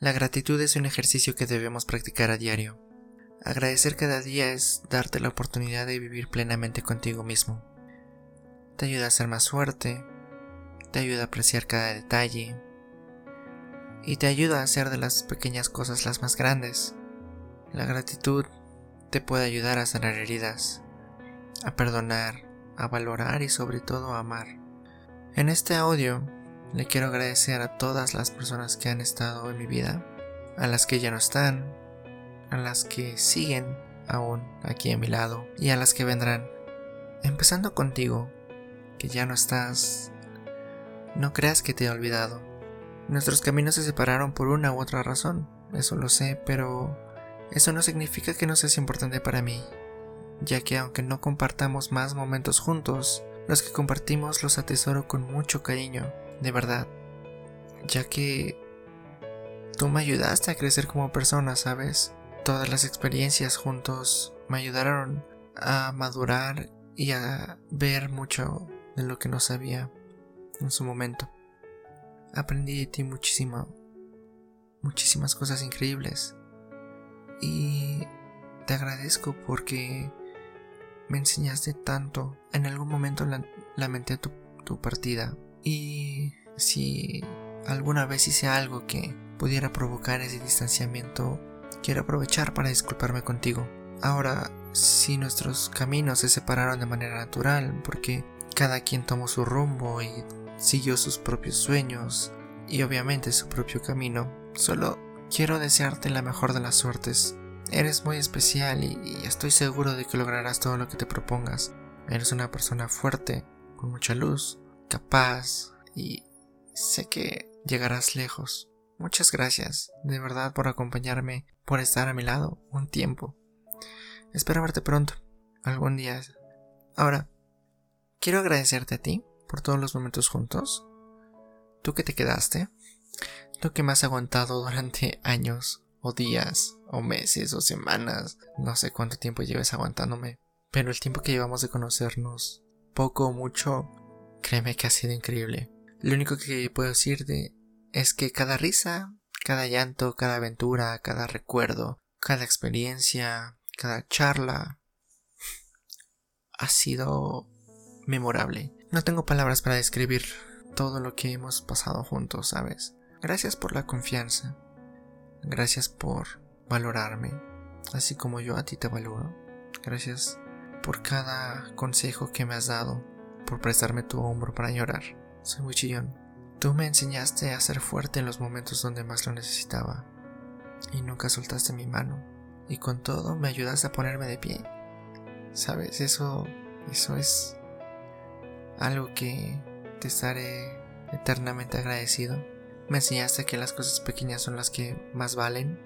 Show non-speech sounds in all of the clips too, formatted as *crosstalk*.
La gratitud es un ejercicio que debemos practicar a diario. Agradecer cada día es darte la oportunidad de vivir plenamente contigo mismo. Te ayuda a ser más fuerte, te ayuda a apreciar cada detalle y te ayuda a hacer de las pequeñas cosas las más grandes. La gratitud te puede ayudar a sanar heridas, a perdonar, a valorar y sobre todo a amar. En este audio le quiero agradecer a todas las personas que han estado en mi vida, a las que ya no están, a las que siguen aún aquí a mi lado y a las que vendrán. Empezando contigo, que ya no estás, no creas que te he olvidado. Nuestros caminos se separaron por una u otra razón, eso lo sé, pero eso no significa que no seas importante para mí, ya que aunque no compartamos más momentos juntos, los que compartimos los atesoro con mucho cariño, de verdad, ya que tú me ayudaste a crecer como persona, ¿sabes? Todas las experiencias juntos me ayudaron a madurar y a ver mucho de lo que no sabía en su momento. Aprendí de ti muchísimo, muchísimas cosas increíbles. Y te agradezco porque me enseñaste tanto. En algún momento lamenté tu, tu partida. Y si alguna vez hice algo que pudiera provocar ese distanciamiento, quiero aprovechar para disculparme contigo. Ahora, si nuestros caminos se separaron de manera natural, porque cada quien tomó su rumbo y siguió sus propios sueños y obviamente su propio camino, solo quiero desearte la mejor de las suertes. Eres muy especial y, estoy seguro de que lograrás todo lo que te propongas. Eres una persona fuerte, con mucha luz, capaz y sé que llegarás lejos. Muchas gracias, de verdad, por acompañarme, por estar a mi lado un tiempo. Espero verte pronto, algún día. Ahora, quiero agradecerte a ti por todos los momentos juntos. Tú que te quedaste, tú que me has aguantado durante *laughs* años, o días, o meses, o semanas, no sé cuánto tiempo lleves aguantándome, pero el tiempo que llevamos de conocernos, poco o mucho, créeme que ha sido increíble. Lo único que puedo decirte es que cada risa, cada llanto, cada aventura, cada recuerdo, cada experiencia, cada charla ha sido memorable. No tengo palabras para describir todo lo que hemos pasado juntos, ¿sabes? Gracias por la confianza. Gracias por valorarme, así como yo a ti te valoro. Gracias por cada consejo que me has dado, por prestarme tu hombro para llorar. Soy muy chillón. Tú me enseñaste a ser fuerte en los momentos donde más lo necesitaba, y nunca soltaste mi mano, y con todo me ayudaste a ponerme de pie. Sabes, eso, eso es algo que te estaré eternamente agradecido. Me enseñaste que las cosas pequeñas son las que más valen,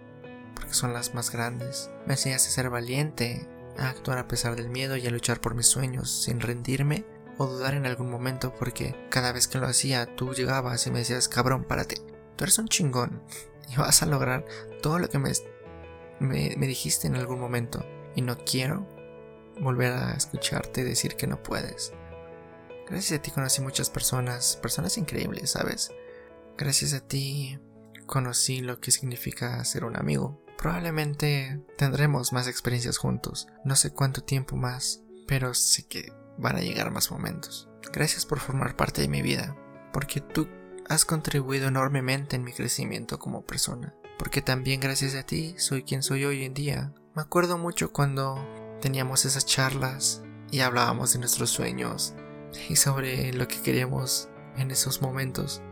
porque son las más grandes. Me enseñaste a ser valiente, a actuar a pesar del miedo y a luchar por mis sueños sin rendirme o dudar en algún momento, porque cada vez que lo hacía tú llegabas y me decías, cabrón, párate, tú eres un chingón y vas a lograr todo lo que me, me, me dijiste en algún momento. Y no quiero volver a escucharte decir que no puedes. Gracias a ti conocí muchas personas, personas increíbles, ¿sabes? Gracias a ti conocí lo que significa ser un amigo. Probablemente tendremos más experiencias juntos, no sé cuánto tiempo más, pero sé que van a llegar más momentos. Gracias por formar parte de mi vida, porque tú has contribuido enormemente en mi crecimiento como persona, porque también gracias a ti soy quien soy hoy en día. Me acuerdo mucho cuando teníamos esas charlas y hablábamos de nuestros sueños, y sobre lo que queríamos en esos momentos.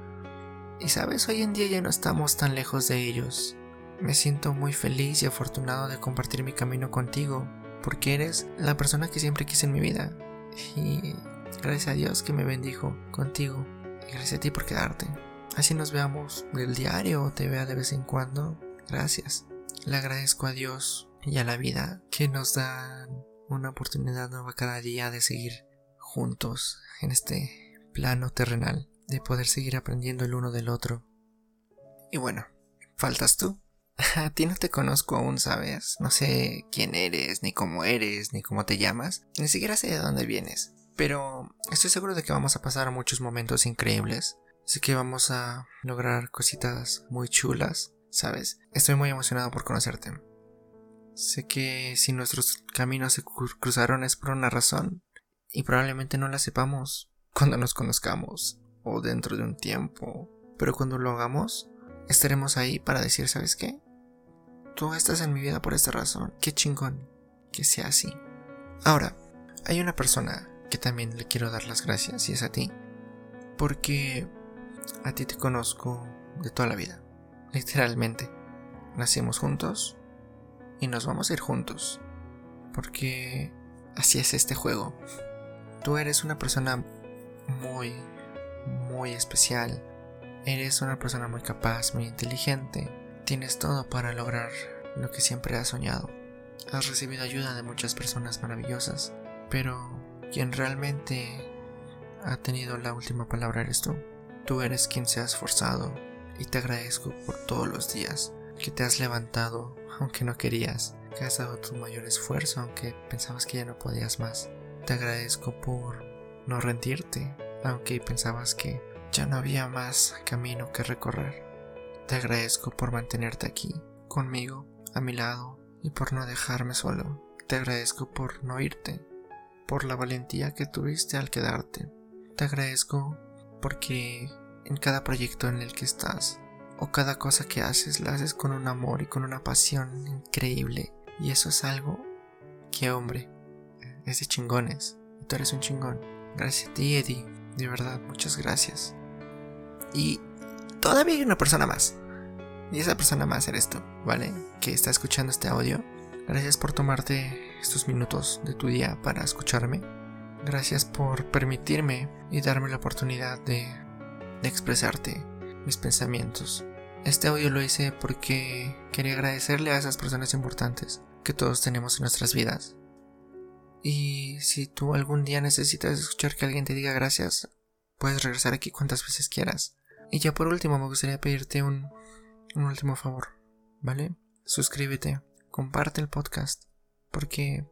Y sabes, hoy en día ya no estamos tan lejos de ellos. Me siento muy feliz y afortunado de compartir mi camino contigo, porque eres la persona que siempre quise en mi vida. Y gracias a Dios que me bendijo contigo. Y gracias a ti por quedarte. Así nos veamos del diario te vea de vez en cuando. Gracias. Le agradezco a Dios y a la vida que nos dan una oportunidad nueva cada día de seguir juntos en este plano terrenal, de poder seguir aprendiendo el uno del otro. Y bueno, faltas tú. *laughs* A ti no te conozco aún, ¿sabes? No sé quién eres, ni cómo eres, ni cómo te llamas, ni siquiera sé de dónde vienes. Pero estoy seguro de que vamos a pasar muchos momentos increíbles. Así que vamos a lograr cositas muy chulas. ¿sabes? Estoy muy emocionado por conocerte. Sé que si nuestros caminos se cruzaron es por una razón y probablemente no la sepamos cuando nos conozcamos o dentro de un tiempo, pero cuando lo hagamos estaremos ahí para decir, ¿sabes qué? Tú estás en mi vida por esta razón. Qué chingón que sea así. Ahora, hay una persona que también le quiero dar las gracias y es a ti. Porque a ti te conozco de toda la vida. Literalmente. Nacimos juntos y nos vamos a ir juntos. Porque así es este juego. Tú eres una persona muy, muy especial. Eres una persona muy capaz, muy inteligente. Tienes todo para lograr lo que siempre has soñado. Has recibido ayuda de muchas personas maravillosas, pero quien realmente ha tenido la última palabra eres tú. Tú eres quien se ha esforzado y te agradezco por todos los días que te has levantado aunque no querías, que has dado tu mayor esfuerzo aunque pensabas que ya no podías más. Te agradezco por no rendirte aunque pensabas que ya no había más camino que recorrer. Te agradezco por mantenerte aquí, conmigo, a mi lado, y por no dejarme solo. Te agradezco por no irte, por la valentía que tuviste al quedarte. Te agradezco porque en cada proyecto en el que estás o cada cosa que haces la haces con un amor y con una pasión increíble. Y eso es algo que, hombre, es de chingones. Tú eres un chingón. Gracias a ti, Eddie. De verdad, muchas gracias. Y todavía hay una persona más. Y esa persona más eres tú, ¿vale? Que está escuchando este audio. Gracias por tomarte estos minutos de tu día para escucharme. Gracias por permitirme y darme la oportunidad de, de expresarte mis pensamientos. Este audio lo hice porque quería agradecerle a esas personas importantes que todos tenemos en nuestras vidas. Y si tú algún día necesitas escuchar que alguien te diga gracias, puedes regresar aquí cuantas veces quieras. Y ya por último me gustaría pedirte un un último favor, ¿vale? Suscríbete, comparte el podcast, porque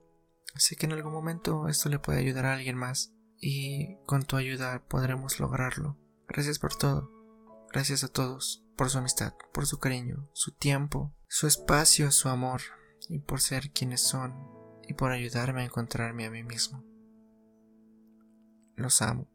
sé que en algún momento esto le puede ayudar a alguien más y con tu ayuda podremos lograrlo. Gracias por todo. Gracias a todos por su amistad, por su cariño, su tiempo, su espacio, su amor y por ser quienes son y por ayudarme a encontrarme a mí mismo. Los amo.